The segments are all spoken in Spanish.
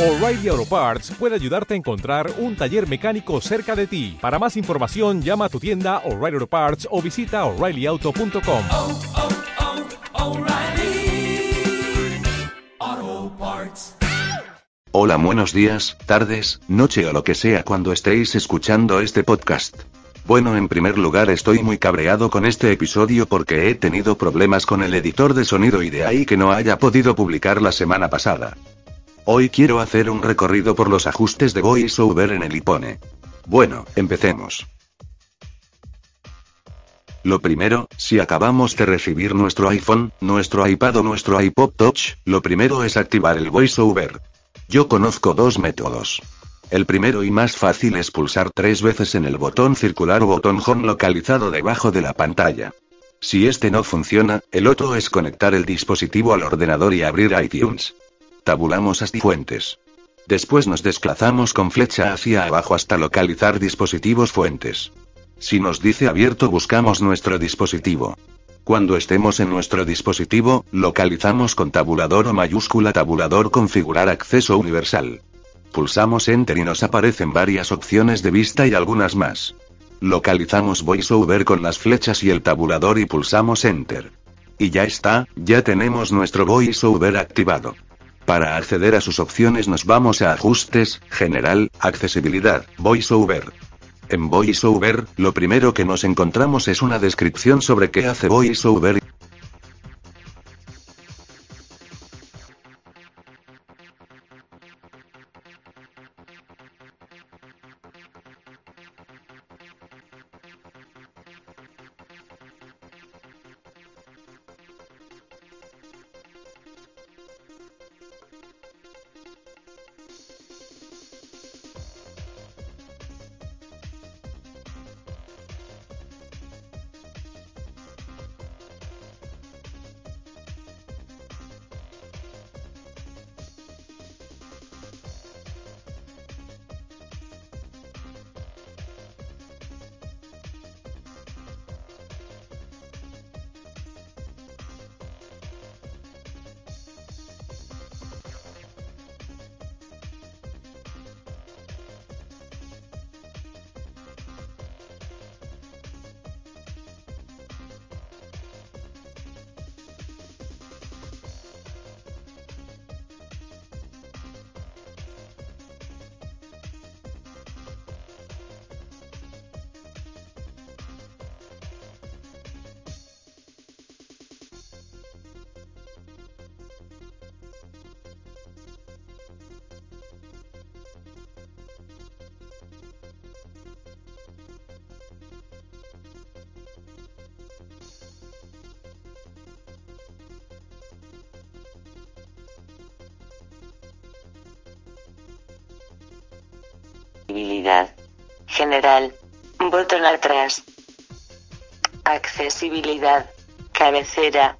O'Reilly Auto Parts puede ayudarte a encontrar un taller mecánico cerca de ti. Para más información, llama a tu tienda O'Reilly Auto Parts o visita oreillyauto.com. oh, oh, Parts. Hola, buenos días, tardes, noche o lo que sea cuando estéis escuchando este podcast. Bueno, en primer lugar estoy muy cabreado con este episodio porque he tenido problemas con el editor de sonido y de ahí que no haya podido publicar la semana pasada. Hoy quiero hacer un recorrido por los ajustes de VoiceOver en el iPhone. Bueno, empecemos. Lo primero, si acabamos de recibir nuestro iPhone, nuestro iPad o nuestro iPod Touch, lo primero es activar el VoiceOver. Yo conozco dos métodos. El primero y más fácil es pulsar tres veces en el botón circular o botón home localizado debajo de la pantalla. Si este no funciona, el otro es conectar el dispositivo al ordenador y abrir iTunes. Tabulamos hasta fuentes. Después nos desplazamos con flecha hacia abajo hasta localizar dispositivos fuentes. Si nos dice abierto buscamos nuestro dispositivo. Cuando estemos en nuestro dispositivo, localizamos con tabulador o mayúscula tabulador configurar acceso universal. Pulsamos Enter y nos aparecen varias opciones de vista y algunas más. Localizamos VoiceOver con las flechas y el tabulador y pulsamos Enter. Y ya está, ya tenemos nuestro VoiceOver activado. Para acceder a sus opciones nos vamos a Ajustes, General, Accesibilidad, VoiceOver. En VoiceOver, lo primero que nos encontramos es una descripción sobre qué hace VoiceOver. Accesibilidad. General. Botón atrás. Accesibilidad. Cabecera.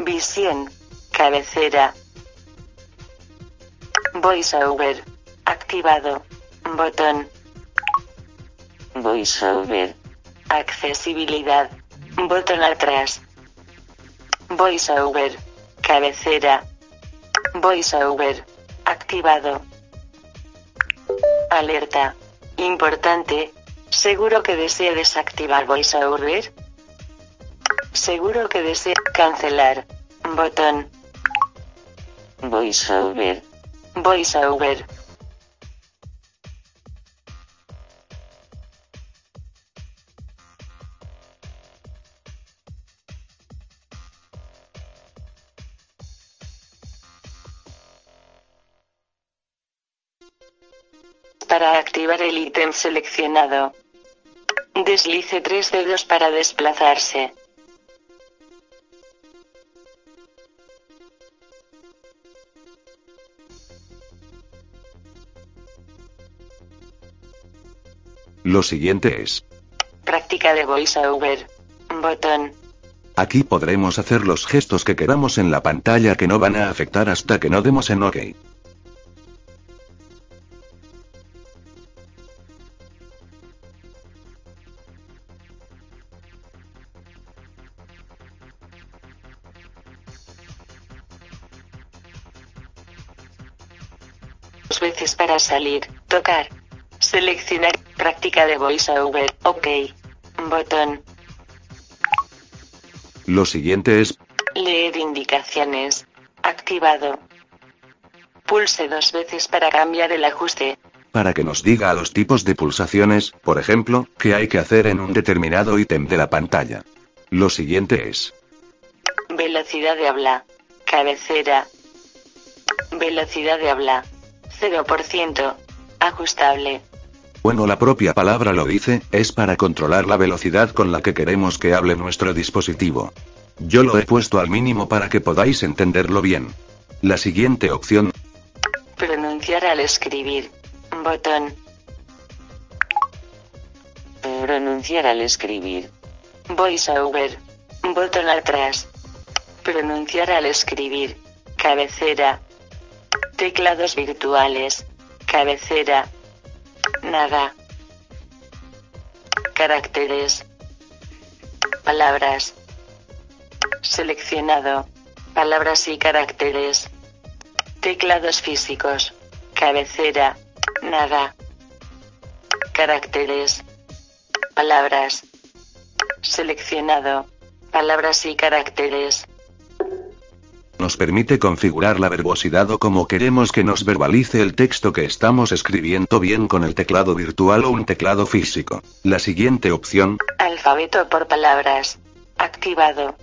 Visión. Cabecera. VoiceOver. Activado. Botón. VoiceOver. Accesibilidad. Botón atrás. VoiceOver. Cabecera. VoiceOver. Activado. Alerta. Importante. ¿Seguro que desea desactivar VoiceOver? Seguro que desea cancelar. Botón. VoiceOver. VoiceOver. Para activar el ítem seleccionado. Deslice tres dedos para desplazarse. Lo siguiente es. Práctica de VoiceOver. Botón. Aquí podremos hacer los gestos que queramos en la pantalla que no van a afectar hasta que no demos en OK. Salir. Tocar. Seleccionar. Práctica de voiceover. OK. Botón. Lo siguiente es Leer indicaciones. Activado. Pulse dos veces para cambiar el ajuste. para que nos diga a los tipos de pulsaciones, por ejemplo, qué hay que hacer en un determinado ítem de la pantalla. Lo siguiente es Velocidad de habla. Cabecera. Velocidad de habla. 0%. Ajustable. Bueno, la propia palabra lo dice, es para controlar la velocidad con la que queremos que hable nuestro dispositivo. Yo lo he puesto al mínimo para que podáis entenderlo bien. La siguiente opción, Pronunciar al escribir. Botón. Pronunciar al escribir. Voiceover. Botón atrás. Pronunciar al escribir. Cabecera. Teclados virtuales. Cabecera. Nada. Caracteres. Palabras. Seleccionado. Palabras y caracteres. Teclados físicos. Cabecera. Nada. Caracteres. Palabras. Seleccionado. Palabras y caracteres. Nos permite configurar la verbosidad o como queremos que nos verbalice el texto que estamos escribiendo bien con el teclado virtual o un teclado físico. La siguiente opción, Alfabeto por palabras. Activado.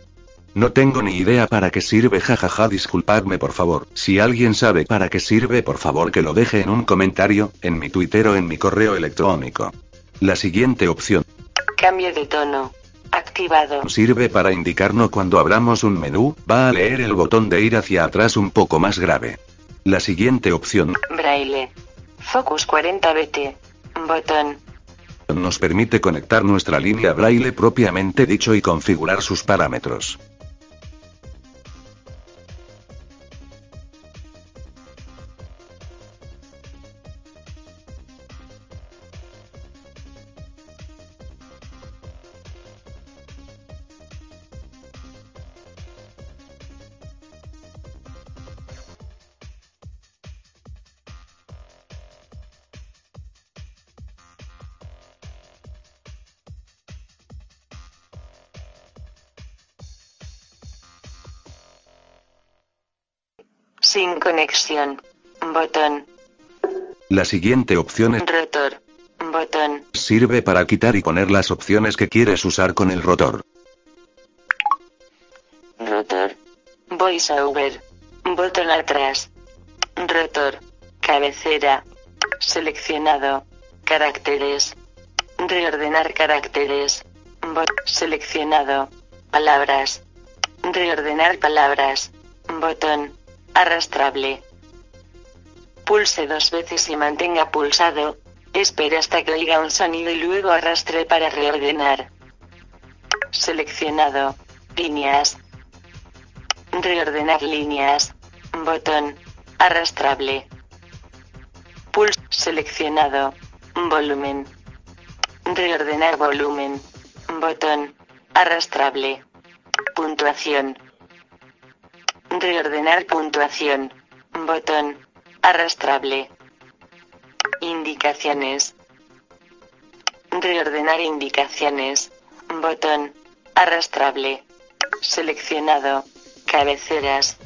no tengo ni idea para qué sirve jajaja disculpadme por favor. Si alguien sabe para qué sirve por favor que lo deje en un comentario, en mi Twitter o en mi correo electrónico. La siguiente opción, Cambio de tono. Activado. sirve para indicarnos cuando abramos un menú, va a leer el botón de ir hacia atrás un poco más grave. La siguiente opción, Braille. Focus 40BT. Botón. nos permite conectar nuestra línea braille propiamente dicho y configurar sus parámetros. Sin conexión. Botón. La siguiente opción es Rotor. Botón. Sirve para quitar y poner las opciones que quieres usar con el rotor. Rotor. VoiceOver. Botón atrás. Rotor. Cabecera. Seleccionado. Caracteres. Reordenar caracteres. Bot. Seleccionado. Palabras. Reordenar palabras. Botón. Arrastrable. Pulse dos veces y mantenga pulsado. Espere hasta que oiga un sonido y luego arrastre para reordenar. Seleccionado. Líneas. Reordenar líneas. Botón. Arrastrable. Pulse. Seleccionado. Volumen. Reordenar volumen. Botón. Arrastrable. Puntuación. Reordenar puntuación. Botón. Arrastrable. Indicaciones. Reordenar indicaciones. Botón. Arrastrable. Seleccionado. Cabeceras.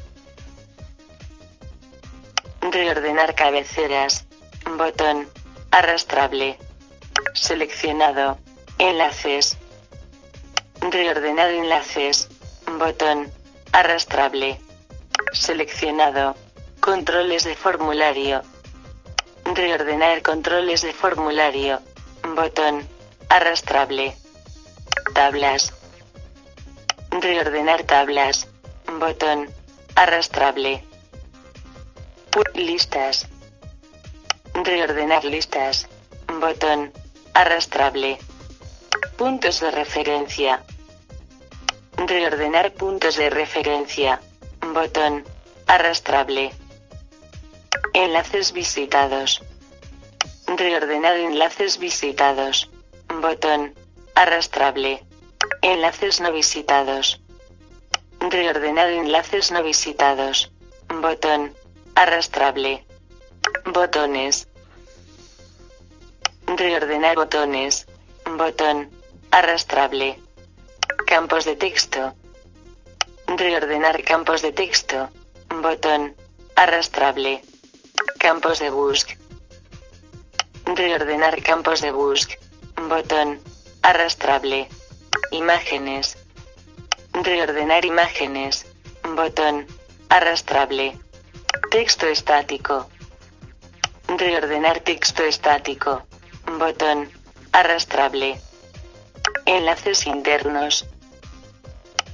Reordenar cabeceras. Botón. Arrastrable. Seleccionado. Enlaces. Reordenar enlaces. Botón. Arrastrable. Seleccionado. Controles de formulario. Reordenar controles de formulario. Botón. Arrastrable. Tablas. Reordenar tablas. Botón. Arrastrable. Pu- listas. Reordenar listas. Botón. Arrastrable. Puntos de referencia. Reordenar puntos de referencia. Botón. Arrastrable. Enlaces visitados. Reordenar enlaces visitados. Botón. Arrastrable. Enlaces no visitados. Reordenar enlaces no visitados. Botón. Arrastrable. Botones. Reordenar botones. Botón. Arrastrable. Campos de texto. Reordenar campos de texto. Botón. Arrastrable. Campos de busc. Reordenar campos de busc. Botón. Arrastrable. Imágenes. Reordenar imágenes. Botón. Arrastrable. Texto estático. Reordenar texto estático. Botón. Arrastrable. Enlaces internos.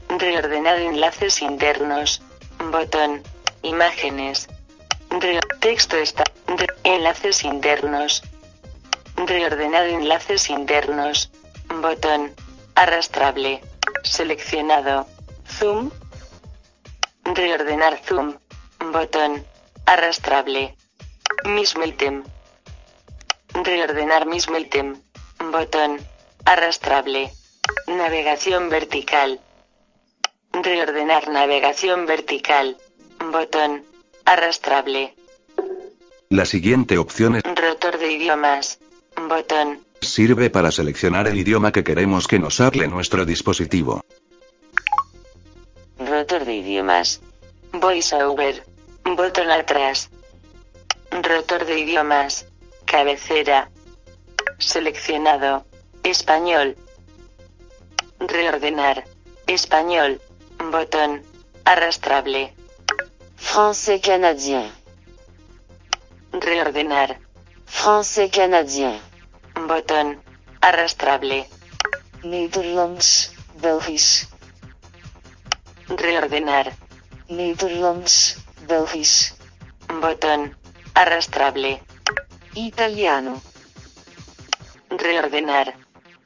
Reordenar enlaces internos. Botón. Imágenes. Re- texto está. enlaces internos. Reordenar enlaces internos. Botón. Arrastrable. Seleccionado. Zoom. Reordenar zoom. Botón. Arrastrable. Mismo ítem. Reordenar mismo ítem. Botón. Arrastrable. Navegación vertical. Reordenar navegación vertical. Botón. Arrastrable. La siguiente opción es- Rotor de idiomas. Botón. sirve para seleccionar el idioma que queremos que nos hable nuestro dispositivo. Rotor de idiomas. VoiceOver. Botón atrás. Rotor de idiomas. Cabecera. Seleccionado. Español. Reordenar. Español. Botón. Arrastrable. Français canadien. Reordenar. Français canadien. Botón. Arrastrable. Nederlands, Belgisch. Reordenar. Nederlands, Belgisch. Botón. Arrastrable. Italiano. Reordenar.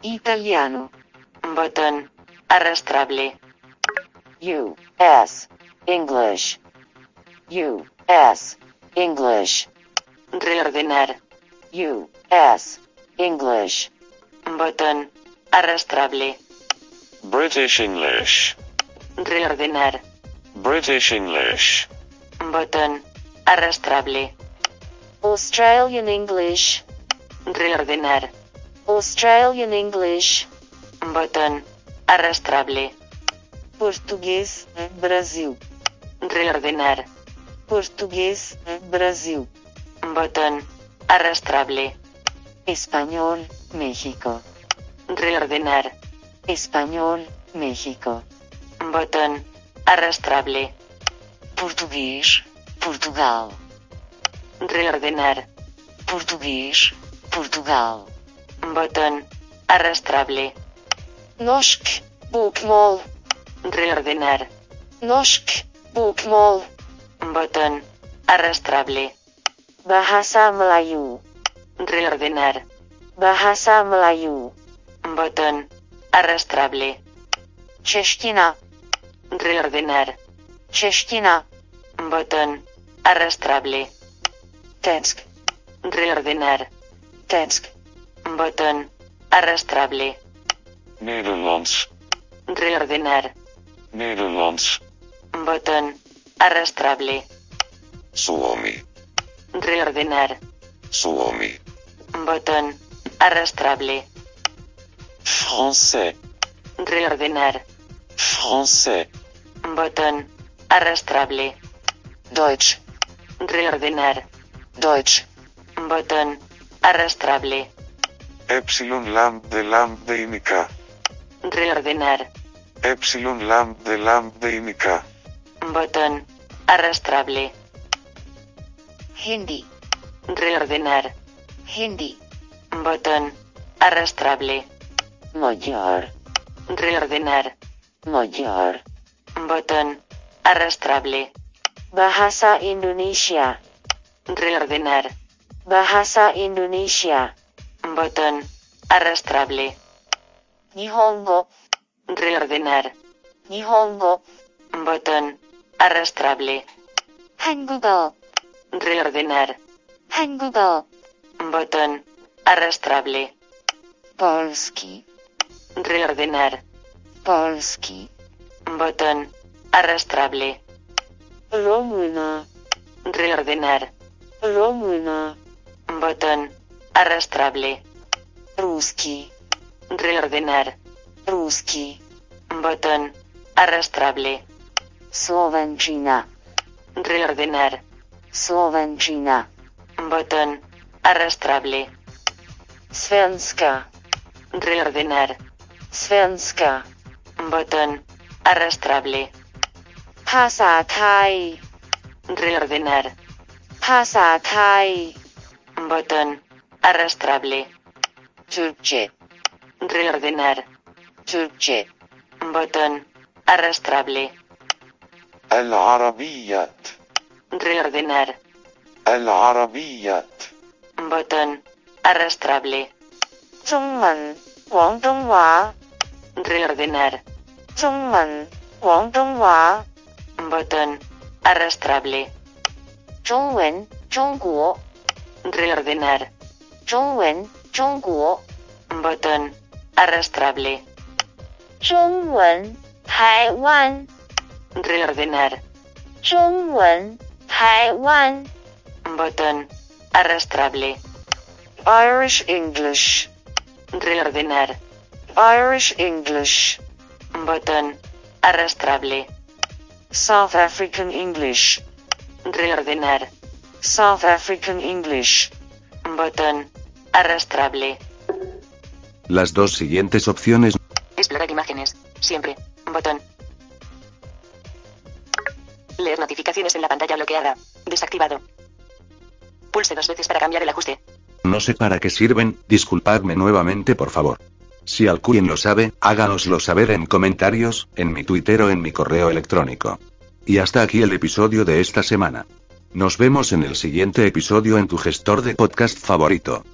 Italiano. Botón. Arrastrable. U.S. English. U.S. English. Reordenar. U.S. English. Botón. Arrastrable. British English. Reordenar. British English. Botón. Arrastrable. Australian English. Reordenar. Australian English. Botón. Arrastrable. Português, Brasil. Reordenar. Português, Brasil. Botón. Arrastrable. Español, México. Reordenar. Español, México. Botón. Arrastrable. Português, Portugal. Reordenar. Português, Portugal. Botón. Arrastrable. Nosk, Bokmol. Reordenar. Nosk, Bokmol. Botón. Arrastrable. Bahasa Melayu. Reordenar. Bahasa Melayu. Botón. Arrastrable. Čeština, Reordenar. čeština. Botón. Arrastrable. Tetsk, Reordenar. tetsk. Botón. Arrastrable. Nederlands. Reordenar. Nederlands. Botón. Arrastrable. Suomi. Reordenar. Suomi. Botón. Arrastrable. Français. Reordenar. Français. Botón. Arrastrable. Deutsch, Reordenar. Deutsch. Botón. Arrastrable. Epsilon lambda lambda indica. Reordenar. Epsilon lambda lambda indica. Botón. Arrastrable. Hindi, Reordenar. Hindi. Botón. Arrastrable. Magyar, Reordenar. magyar. Botón. Arrastrable. Bahasa Indonesia, Reordenar. Bahasa Indonesia. Botón. Arrastrable. Nihongo, Reordenar. Nihongo. Botón. Arrastrable. Hangugo. Reordenar. Hangugo. Botón. Arrastrable. Polski. Reordenar. Polski. Botón. Arrastrable. Romana. Reordenar. Romana. Botón. Arrastrable. Ruski. Reordenar. Ruski. Botón. Arrastrable. Słowenchina. Reordenar. Słowenchina. Botón. Arrastrable. Svenska. Reordenar. Svenska. Botón. Arrastrable. Pasatai. Reordenar. Pasatai. Botón. Arrastrable. Turche. Reordenar. Church. Botón. Arrastrable. العربية. Reordenar. العربية. Botón. Arrastrable. Zoomen. Guangdonghua. Reordenar. Zoomen. Guangdonghua. Botón. Arrastrable. Zhongwen. Zhongguo. Reordenar. Zhongwen. Zhongguo. Botón. Arrastrable. 中文台湾 Reordenar. 中文台湾 Botón. Arrastrable. Irish English Reordenar. Irish English Botón. Arrastrable. South African English Reordenar. South African English Botón. Arrastrable. Las dos siguientes opciones Explorar imágenes. Siempre. Botón. Leer notificaciones en la pantalla bloqueada. Desactivado. Pulse dos veces para cambiar el ajuste. no sé para qué sirven, disculpadme nuevamente por favor. Si alguien lo sabe, háganoslo saber en comentarios, en mi Twitter o en mi correo electrónico. Y hasta aquí el episodio de esta semana. Nos vemos en el siguiente episodio en tu gestor de podcast favorito.